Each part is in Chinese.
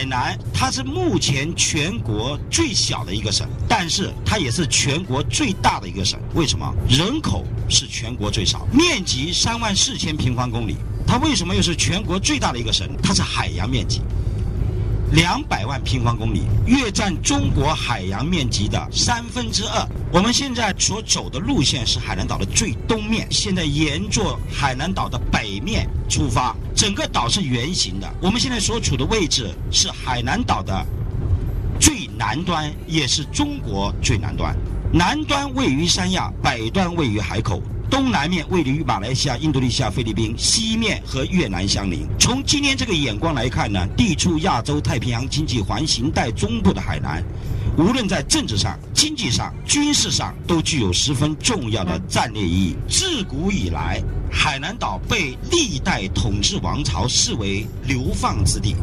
海南它是目前全国最小的一个省，但是它也是全国最大的一个省。为什么？人口是全国最少，面积三万四千平方公里。它为什么又是全国最大的一个省？它是海洋面积。两百万平方公里，约占中国海洋面积的三分之二。我们现在所走的路线是海南岛的最东面，现在沿着海南岛的北面出发，整个岛是圆形的。我们现在所处的位置是海南岛的最南端，也是中国最南端。南端位于三亚，北端位于海口。东南面位于马来西亚、印度尼西亚、菲律宾，西面和越南相邻。从今天这个眼光来看呢，地处亚洲太平洋经济环形带中部的海南，无论在政治上、经济上、军事上，都具有十分重要的战略意义。自古以来，海南岛被历代统治王朝视为流放之地，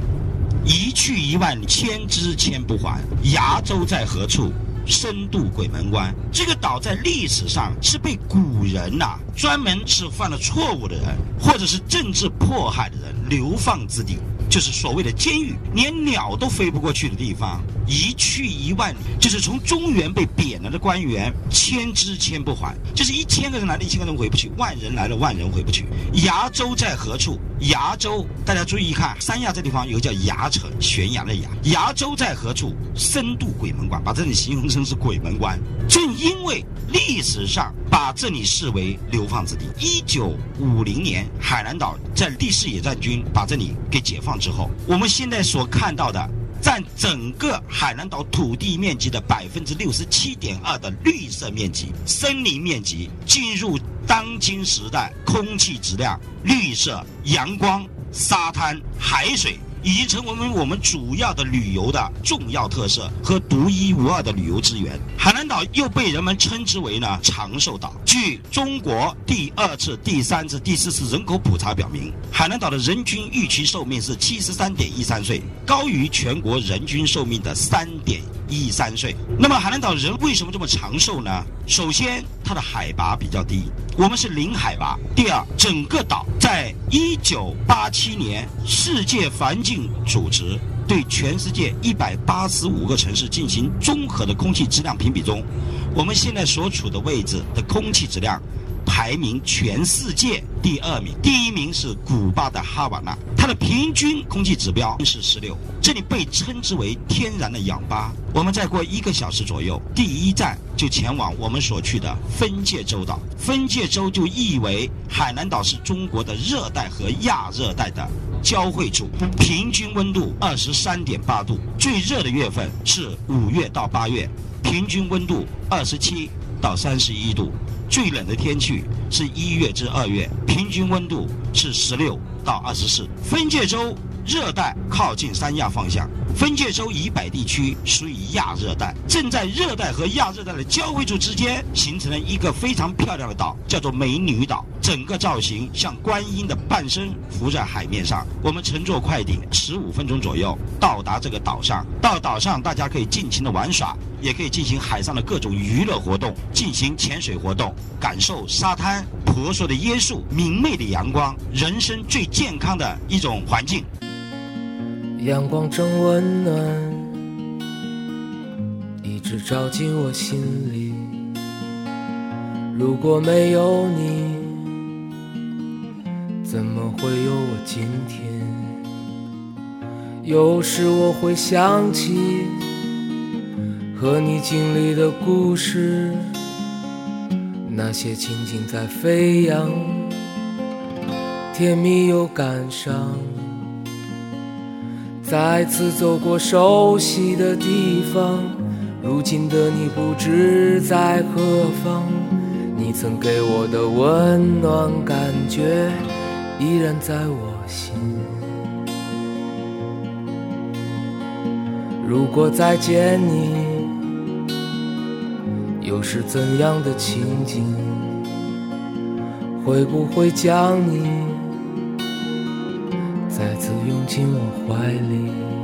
一去一万，千之千不还。崖州在何处？深度鬼门关，这个岛在历史上是被古人呐，专门是犯了错误的人，或者是政治迫害的人流放之地。就是所谓的监狱，连鸟都飞不过去的地方，一去一万里。就是从中原被贬了的官员，千之千不还。就是一千个人来了，一千个人回不去；万人来了，万人回不去。崖州在何处？崖州，大家注意看，三亚这地方有个叫崖城，悬崖的崖。崖州在何处？深度鬼门关，把这里形容成是鬼门关。正因为历史上把这里视为流放之地，一九五零年，海南岛在第四野战军把这里给解放。之后，我们现在所看到的，占整个海南岛土地面积的百分之六十七点二的绿色面积、森林面积，进入当今时代空气质量、绿色、阳光、沙滩、海水。已经成为我们主要的旅游的重要特色和独一无二的旅游资源。海南岛又被人们称之为呢长寿岛。据中国第二次、第三次、第四次人口普查表明，海南岛的人均预期寿命是七十三点一三岁，高于全国人均寿命的三点。一三岁，那么海南岛人为什么这么长寿呢？首先，它的海拔比较低，我们是零海拔。第二，整个岛在一九八七年世界环境组织对全世界一百八十五个城市进行综合的空气质量评比中，我们现在所处的位置的空气质量。排名全世界第二名，第一名是古巴的哈瓦那，它的平均空气指标是十六，这里被称之为天然的氧吧。我们再过一个小时左右，第一站就前往我们所去的分界洲岛。分界洲就意为海南岛是中国的热带和亚热带的交汇处，平均温度二十三点八度，最热的月份是五月到八月，平均温度二十七到三十一度。最冷的天气是一月至二月，平均温度是十六到二十四。分界洲热带靠近三亚方向，分界洲以北地区属于亚热带，正在热带和亚热带的交汇处之间，形成了一个非常漂亮的岛，叫做美女岛。整个造型像观音的半身浮在海面上。我们乘坐快艇，十五分钟左右到达这个岛上。到岛上，大家可以尽情的玩耍，也可以进行海上的各种娱乐活动，进行潜水活动，感受沙滩婆娑的椰树、明媚的阳光，人生最健康的一种环境。阳光正温暖，一直照进我心里。如果没有你，怎么会有我今天？有时我会想起和你经历的故事，那些情景在飞扬，甜蜜又感伤。再次走过熟悉的地方，如今的你不知在何方。你曾给我的温暖感觉，依然在我心。如果再见你，又是怎样的情景？会不会将你？再次拥进我怀里。